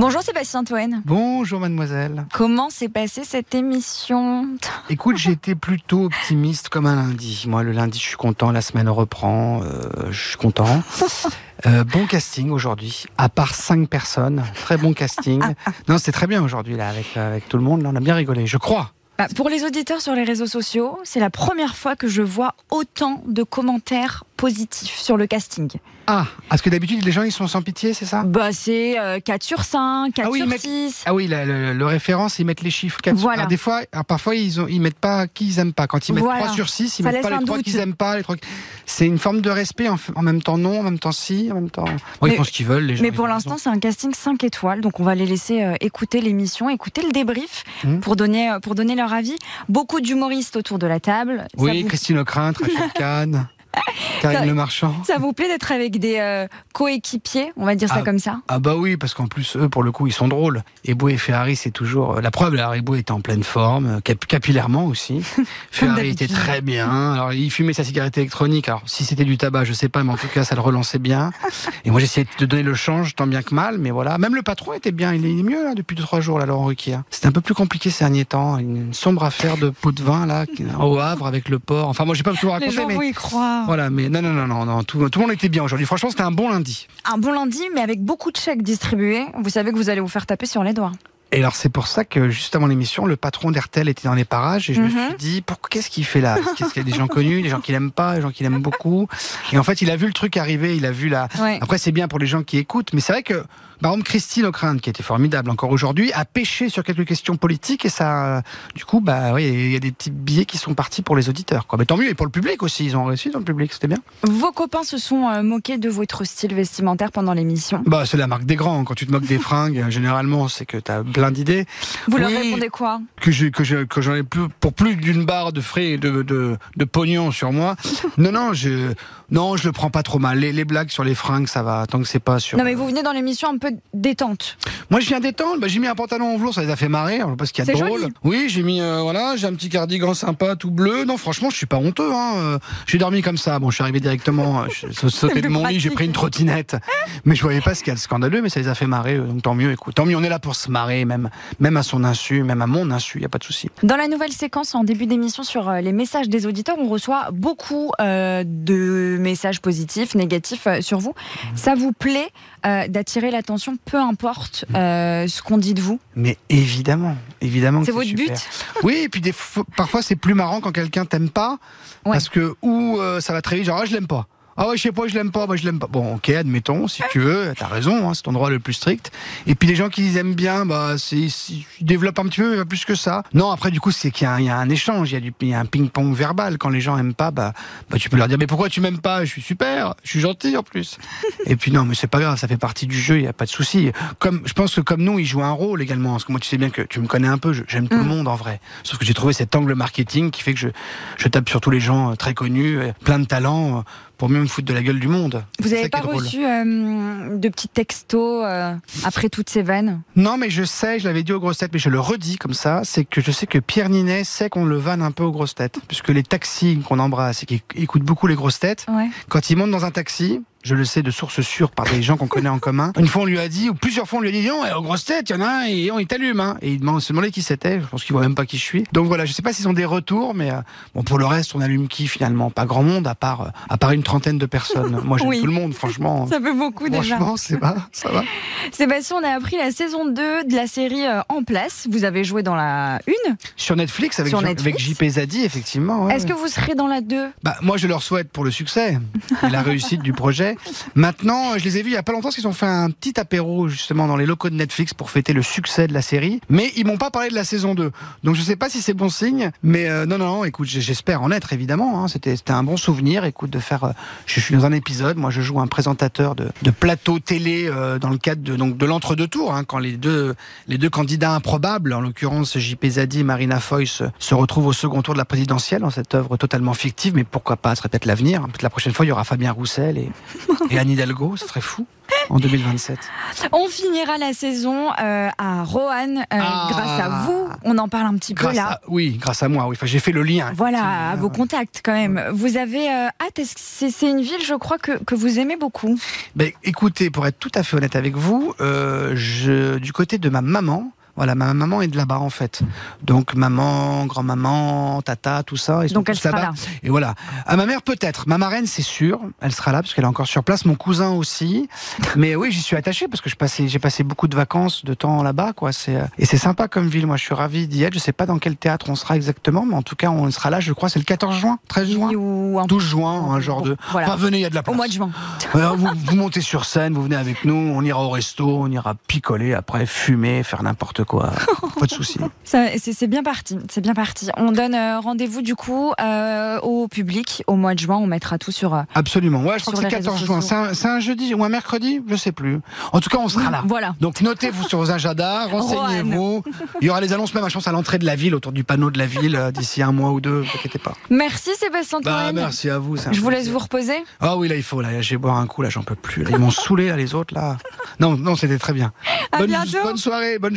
Bonjour Sébastien Toen. Bonjour mademoiselle. Comment s'est passée cette émission Écoute, j'étais plutôt optimiste comme un lundi. Moi, le lundi, je suis content, la semaine reprend, euh, je suis content. Euh, bon casting aujourd'hui, à part cinq personnes, très bon casting. Non, c'était très bien aujourd'hui là avec, euh, avec tout le monde, là, on a bien rigolé, je crois. Bah, Pour les auditeurs sur les réseaux sociaux, c'est la première fois que je vois autant de commentaires positifs sur le casting. Ah, parce que d'habitude les gens ils sont sans pitié, c'est ça? Bah c'est euh, 4 sur 5, 4 Ah oui, sur mettent- 6. Ah oui, la- le, le référence, ils mettent les chiffres 4 Voilà. Alors, des fois, alors, parfois, ils, ont, ils mettent pas qui ils aiment pas. Quand ils mettent Voilà. 3 sur 6, ils Ça mettent pas les un 3 doute. qu'ils aiment pas. Les 3... C'est une forme de respect, en, f- en même temps non, en même temps si, en même temps... Bon, ils Mais- font ce qu'ils veulent, les gens. Mais pour l'instant, c'est un casting 5 étoiles, donc on va les laisser euh, écouter l'émission, écouter le débrief Mhm. pour, donner, euh, pour donner leur avis. Beaucoup d'humoristes autour de la table. Oui, vous- Christine O'Crinte, Rachel Kahn, Ça- Karine Le Marchand. Ça vous plaît d'être avec des euh, coéquipiers, on va dire ça Ah. comme ça? Ah bah oui, parce qu'en plus, eux, pour le coup, ils sont drôles. Eboué et Ferrari, c'est toujours... euh, La preuve, là, Eboué était en pleine forme, euh, cap- capillairement aussi. Ferrari était très bien. Alors, il fumait sa cigarette électronique. Alors, si c'était du tabac, je sais pas, mais en tout cas, ça le relançait bien. Et moi, j'essayais de donner le change, tant bien que mal, mais voilà. Même le patron était bien. Il est mieux, là, depuis deux, trois jours, là, Laurent Ruquier. C'était un peu plus compliqué ces derniers temps. Une sombre affaire de pot de vin, là, au Havre, avec le port. Enfin, moi, j'ai pas tout gens mais... vont y croire. Voilà, mais non, non, non, non, non tout, tout le monde était bien aujourd'hui. Franchement, c'était un bon lundi. Un bon lundi, mais avec beaucoup de chèques distribués. Vous savez que vous allez vous faire taper sur les doigts. Et alors c'est pour ça que juste avant l'émission, le patron d'RTL était dans les parages et je me Mhm. suis dit pourquoi qu'est-ce qu'il fait là? Qu'est-ce qu'il y a des gens connus, des gens qui l'aiment pas, des gens qui l'aiment beaucoup. Et en fait, il a vu le truc arriver, il a vu la. Ouais. Après, c'est bien pour les gens qui écoutent, mais c'est vrai que par exemple Christine O'Crinte, qui était formidable encore aujourd'hui, a pêché sur quelques questions politiques et ça, du coup, bah oui, il y a des petits billets qui sont partis pour les auditeurs. Quoi. Mais tant mieux et pour le public aussi, ils ont réussi dans le public, c'était bien. Vos copains se sont euh, moqués de votre style vestimentaire pendant l'émission. Bah c'est la marque des grands. Quand tu te moques des fringues, généralement, c'est que t'as plein d'idées. Vous leur répondez quoi que je, que je, que j'en ai plus pour plus d'une barre de frais de, de, de pognon sur moi. Non, non, je, non, je le prends pas trop mal. Les, les blagues sur les fringues, ça va, tant que c'est pas sur. Non mais vous venez dans l'émission un peu détente. Moi, je viens détendre. Bah, j'ai mis un pantalon en velours, ça les a fait marrer. Alors, parce qu'il y a de drôle. joli. Oui, j'ai mis, euh, voilà, j'ai un petit cardigan sympa, tout bleu. Non, franchement, je suis pas honteux. Hein. Euh, J'ai dormi comme ça. Bon, je suis arrivé directement, euh, je suis sauté de mon lit, j'ai pris une trottinette. Mais je voyais pas ce qu'il y a de scandaleux, mais ça les a fait marrer. Donc tant mieux. Écoute, tant mieux. On est là pour se marrer, même, même à son insu, même à mon insu. Il y a pas de souci. Dans la nouvelle séquence en début d'émission sur euh, les messages des auditeurs, on reçoit beaucoup euh, de messages positifs, négatifs euh, sur vous. Mhm. Ça vous plaît euh, d'attirer l'attention, peu importe ce qu'on dit de vous? Mais évidemment, évidemment. C'est votre super. but? Oui, et puis des parfois c'est plus marrant quand quelqu'un t'aime pas, Ouais. parce que ou ça va très vite, genre ah, je l'aime pas. Ah ouais, je sais pas, je l'aime pas, moi je l'aime pas. Bon, ok, admettons, si tu veux, t'as raison, hein, c'est ton droit le plus strict. Et puis les gens qui les aiment bien, bah, c'est, c'est- ils développent un petit peu, mais pas plus que ça. Non, après du coup, c'est qu'il y a, un- il y a un échange, il y a, du, il y a un ping-pong verbal. Quand les gens aiment pas, bah, bah, tu peux leur dire, mais pourquoi tu m'aimes pas? Je suis super, je suis gentil en plus. Et puis non, mais c'est pas grave, ça fait partie du jeu, il y a pas de souci. Comme, je pense que comme nous, ils jouent un rôle également. Parce que moi, tu sais bien que tu me connais un peu, j'aime tout le Mm. monde en vrai. Sauf que j'ai trouvé cet angle marketing qui fait que je, je tape sur tous les gens euh, très connus, euh, plein de talents, euh, pour mieux me foutre de la gueule du monde. Vous n'avez pas reçu euh, de petits textos euh, après toutes ces vannes? Non, mais je sais, je l'avais dit aux grosses têtes, mais je le redis comme ça, c'est que je sais que Pierre Ninet sait qu'on le vanne un peu aux grosses têtes. Puisque les taxis qu'on embrasse et qui écoutent beaucoup les grosses têtes, Ouais. quand ils montent dans un taxi, je le sais de source sûre par des gens qu'on connaît en commun. Une fois, on lui a dit, ou plusieurs fois, on lui a dit, non, aux grosses têtes, il y en a un, et on, il t'allume, hein. Et il demande- se demandait qui c'était. Je pense qu'il voit même pas qui je suis. Donc voilà, je sais pas s'ils ont des retours, mais euh, bon, pour le reste, on allume qui finalement? Pas grand monde, à part, euh, à part une trentaine de personnes. Moi, j'aime Oui. tout le monde, franchement. Ça fait beaucoup déjà. Franchement, c'est pas, ça va. Sébastien, on a appris la saison 2 de la série euh, En place. Vous avez joué dans la 1. Sur Netflix, avec, Sur Netflix. avec JP Zadi, effectivement. ouais, Est-ce que vous serez dans la 2 Bah, moi, je leur souhaite pour le succès et la réussite du projet. Maintenant, je les ai vus il y a pas longtemps parce qu'ils ont fait un petit apéro justement dans les locaux de Netflix pour fêter le succès de la série. Mais ils m'ont pas parlé de la saison 2. Donc je sais pas si c'est bon signe. Mais euh, non, non, écoute, j'espère en être évidemment. hein. C'était un bon souvenir. Écoute, de faire. euh, je suis dans un épisode. Moi, je joue un présentateur de, de plateau télé euh, dans le cadre de donc de l'entre-deux tours. hein, quand les deux les deux candidats improbables, en l'occurrence JP Zadi et Marina Foïs, se retrouvent au second tour de la présidentielle dans cette œuvre totalement fictive. Mais pourquoi pas serait peut-être l'avenir. Peut-être la prochaine fois, il y aura Fabien Roussel et et Anne Hidalgo, ce serait fou en 2027. On finira la saison euh, à Roanne euh, Ah. grâce à vous. On en parle un petit peu là. à, oui, grâce à moi. Oui, enfin, j'ai fait le lien. Voilà, à vos contacts quand même. Vous avez euh, hâte, c'est une ville, je crois, que, que vous aimez beaucoup? Ben, écoutez, pour être tout à fait honnête avec vous, euh, je, du côté de ma maman, voilà, ma maman est de là-bas en fait. Donc maman, grand-maman, tata, tout ça. Ils sont Donc elle sera là. Et voilà. À ma mère peut-être. Ma marraine c'est sûr, elle sera là parce qu'elle est encore sur place. Mon cousin aussi. Mais oui, j'y suis attaché parce que je passais, j'ai passé beaucoup de vacances, de temps là-bas, quoi. C'est euh, et c'est sympa comme ville. Moi, je suis ravi d'y être. Je sais pas dans quel théâtre on sera exactement, mais en tout cas, on sera là. Je crois c'est le 14 juin, 13 juin, Ou un 12 juin, un genre de. Voilà. Enfin, venez, il y a de la Au place. mois de juin. Alors, vous, vous montez sur scène, vous venez avec nous, on ira au resto, on ira picoler, après fumer, faire n'importe quoi. Pas de souci. C'est bien parti, c'est bien parti. On donne euh, rendez-vous du coup euh, au public au mois de juin. On mettra tout sur. euh, Absolument. Ouais, je crois que c'est réseaux 14 juin. C'est un, jeudi ou un mercredi Je sais plus. En tout cas, on sera là. Voilà. Donc notez-vous sur vos agendas, renseignez-vous. Il y aura les annonces même, je pense, à l'entrée de la ville, autour du panneau de la ville, d'ici un mois ou deux, ne vous inquiétez pas. Merci Sébastien Bah, merci à vous. Je vous laisse vous reposer. Ah oui, là, il faut. Là, je vais boire un coup, là, j'en peux plus. Là, ils m'ont saoulé, là, les autres, là. Non, non, c'était très bien. À bonne, bientôt. bonne soirée, bonne